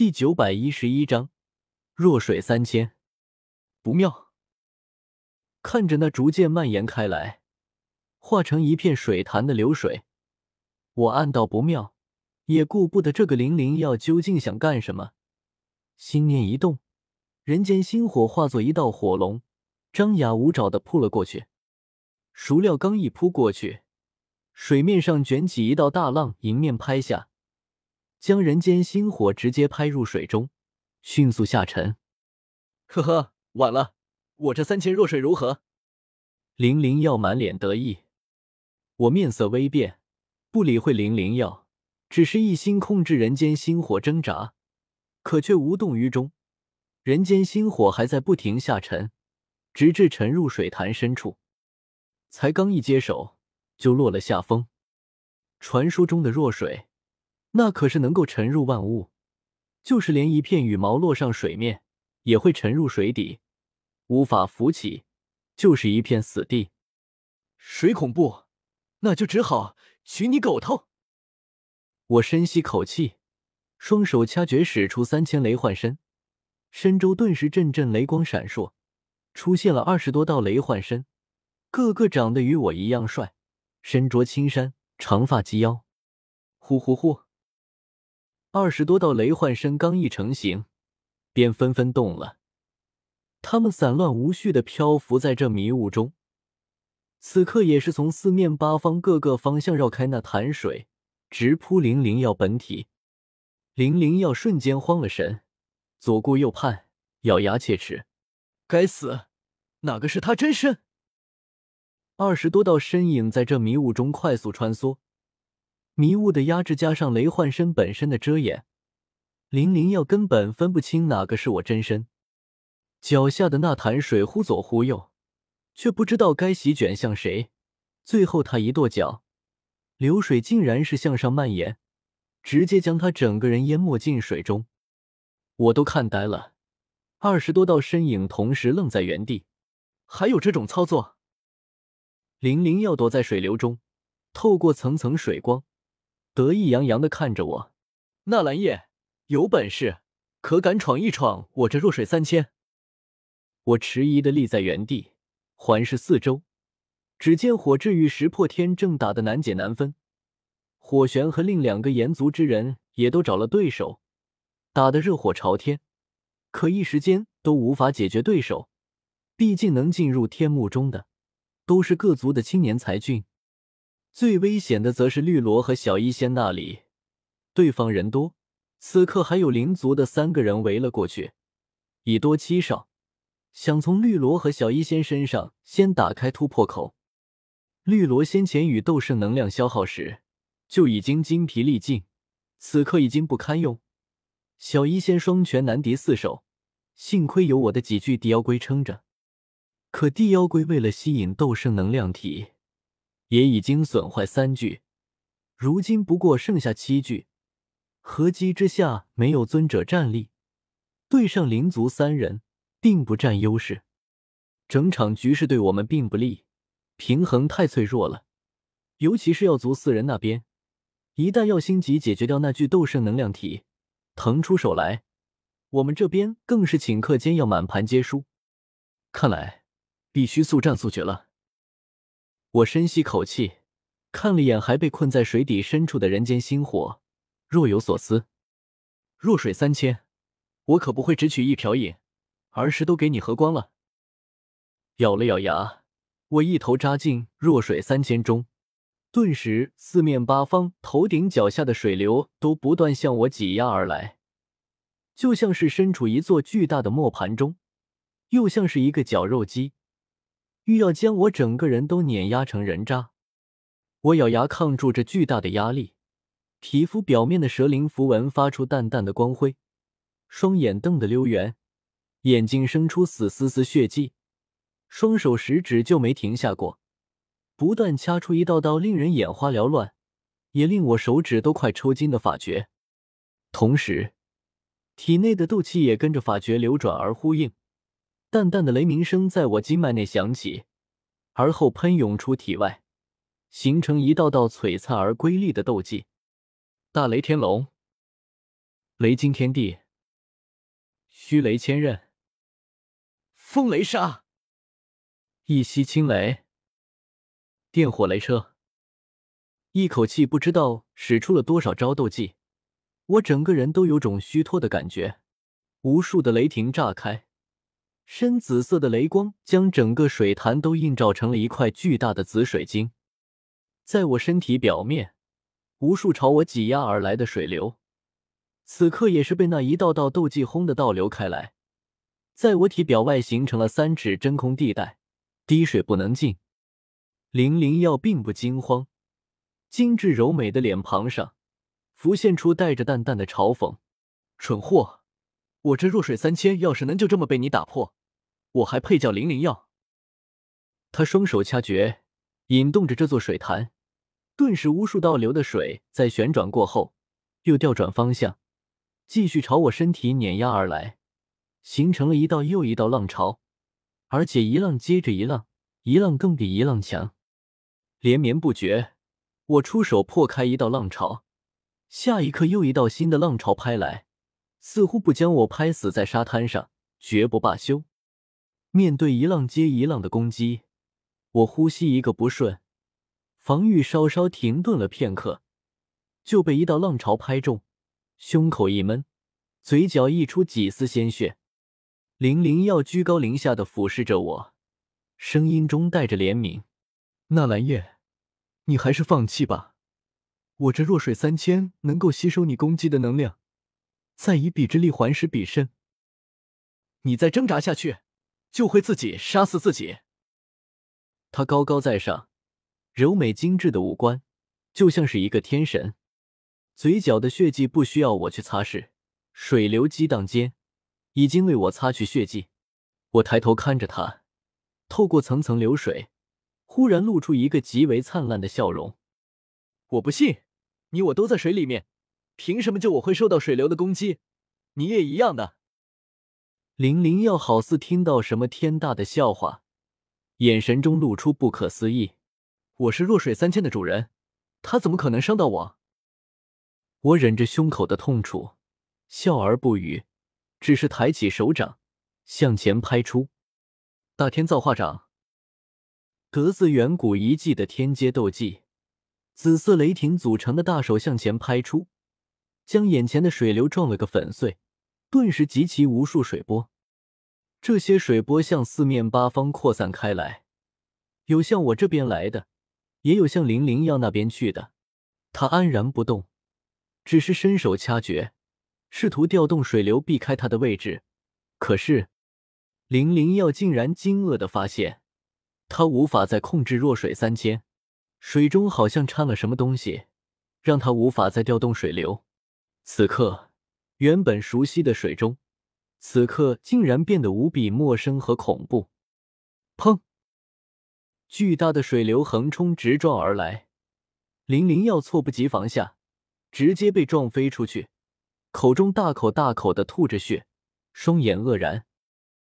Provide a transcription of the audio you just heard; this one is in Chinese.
第九百一十一章，弱水三千，不妙！看着那逐渐蔓延开来、化成一片水潭的流水，我暗道不妙，也顾不得这个灵灵要究竟想干什么。心念一动，人间星火化作一道火龙，张牙舞爪的扑了过去。孰料刚一扑过去，水面上卷起一道大浪，迎面拍下。将人间星火直接拍入水中，迅速下沉。呵呵，晚了，我这三千弱水如何？灵灵药满脸得意，我面色微变，不理会灵灵药，只是一心控制人间星火挣扎，可却无动于衷。人间星火还在不停下沉，直至沉入水潭深处。才刚一接手，就落了下风。传说中的弱水。那可是能够沉入万物，就是连一片羽毛落上水面，也会沉入水底，无法浮起，就是一片死地。水恐怖，那就只好取你狗头。我深吸口气，双手掐诀，使出三千雷幻身，身周顿时阵阵雷光闪烁，出现了二十多道雷幻身，个个长得与我一样帅，身着青衫，长发及腰。呼呼呼！二十多道雷幻身刚一成型，便纷纷动了。他们散乱无序的漂浮在这迷雾中，此刻也是从四面八方各个方向绕开那潭水，直扑灵灵药本体。灵灵药瞬间慌了神，左顾右盼，咬牙切齿：“该死，哪个是他真身？”二十多道身影在这迷雾中快速穿梭。迷雾的压制加上雷幻身本身的遮掩，林灵药根本分不清哪个是我真身。脚下的那潭水忽左忽右，却不知道该席卷向谁。最后他一跺脚，流水竟然是向上蔓延，直接将他整个人淹没进水中。我都看呆了，二十多道身影同时愣在原地。还有这种操作？林灵药躲在水流中，透过层层水光。得意洋洋的看着我，纳兰叶有本事，可敢闯一闯我这弱水三千？我迟疑的立在原地，环视四周，只见火炙与石破天正打得难解难分，火玄和另两个炎族之人也都找了对手，打得热火朝天，可一时间都无法解决对手。毕竟能进入天幕中的，都是各族的青年才俊。最危险的则是绿萝和小医仙那里，对方人多，此刻还有灵族的三个人围了过去，以多欺少，想从绿萝和小医仙身上先打开突破口。绿萝先前与斗圣能量消耗时就已经精疲力尽，此刻已经不堪用。小医仙双拳难敌四手，幸亏有我的几具地妖龟撑着，可地妖龟为了吸引斗圣能量体。也已经损坏三具，如今不过剩下七具，合击之下没有尊者战力，对上灵族三人并不占优势，整场局势对我们并不利，平衡太脆弱了。尤其是药族四人那边，一旦药星级解决掉那具斗圣能量体，腾出手来，我们这边更是顷刻间要满盘皆输。看来必须速战速决了。我深吸口气，看了眼还被困在水底深处的人间星火，若有所思。弱水三千，我可不会只取一瓢饮，儿时都给你喝光了。咬了咬牙，我一头扎进弱水三千中，顿时四面八方、头顶脚下的水流都不断向我挤压而来，就像是身处一座巨大的磨盘中，又像是一个绞肉机。欲要将我整个人都碾压成人渣，我咬牙抗住这巨大的压力，皮肤表面的蛇鳞符文发出淡淡的光辉，双眼瞪得溜圆，眼睛生出死丝丝血迹，双手食指就没停下过，不断掐出一道道令人眼花缭乱，也令我手指都快抽筋的法诀，同时，体内的斗气也跟着法诀流转而呼应。淡淡的雷鸣声在我经脉内响起，而后喷涌出体外，形成一道道璀璨而瑰丽的斗技。大雷天龙，雷惊天地，虚雷千仞，风雷杀，一息青雷，电火雷车。一口气不知道使出了多少招斗技，我整个人都有种虚脱的感觉。无数的雷霆炸开，深紫色的雷光将整个水潭都映照成了一块巨大的紫水晶。在我身体表面，无数朝我挤压而来的水流，此刻也是被那一道道斗技轰的倒流开来，在我体表外形成了三尺真空地带，滴水不能进。林灵耀并不惊慌，精致柔美的脸庞上浮现出带着淡淡的嘲讽：“蠢货！”我这弱水三千，要是能就这么被你打破，我还配叫零零药？他双手掐诀，引动着这座水潭，顿时无数道流的水在旋转过后，又调转方向，继续朝我身体碾压而来，形成了一道又一道浪潮，而且一浪接着一浪，一浪更比一浪强，连绵不绝。我出手破开一道浪潮，下一刻又一道新的浪潮拍来。似乎不将我拍死在沙滩上，绝不罢休。面对一浪接一浪的攻击，我呼吸一个不顺，防御稍稍停顿了片刻，就被一道浪潮拍中，胸口一闷，嘴角溢出几丝鲜血。林灵耀居高临下的俯视着我，声音中带着怜悯：“纳兰叶，你还是放弃吧。我这弱水三千能够吸收你攻击的能量。”再以彼之力还施彼身，你再挣扎下去，就会自己杀死自己。他高高在上，柔美精致的五官就像是一个天神，嘴角的血迹不需要我去擦拭，水流激荡间已经为我擦去血迹。我抬头看着他，透过层层流水，忽然露出一个极为灿烂的笑容。我不信，你我都在水里面。凭什么就我会受到水流的攻击？你也一样的。林灵耀好似听到什么天大的笑话，眼神中露出不可思议。我是弱水三千的主人，他怎么可能伤到我？我忍着胸口的痛楚，笑而不语，只是抬起手掌向前拍出。大天造化掌，得自远古遗迹的天阶斗技，紫色雷霆组成的大手向前拍出。将眼前的水流撞了个粉碎，顿时集齐无数水波。这些水波向四面八方扩散开来，有向我这边来的，也有向林灵药那边去的。他安然不动，只是伸手掐诀，试图调动水流避开他的位置。可是林灵药竟然惊愕的发现，他无法再控制弱水三千，水中好像掺了什么东西，让他无法再调动水流。此刻，原本熟悉的水中，此刻竟然变得无比陌生和恐怖。砰！巨大的水流横冲直撞而来，林灵耀猝不及防下，直接被撞飞出去，口中大口大口的吐着血，双眼愕然。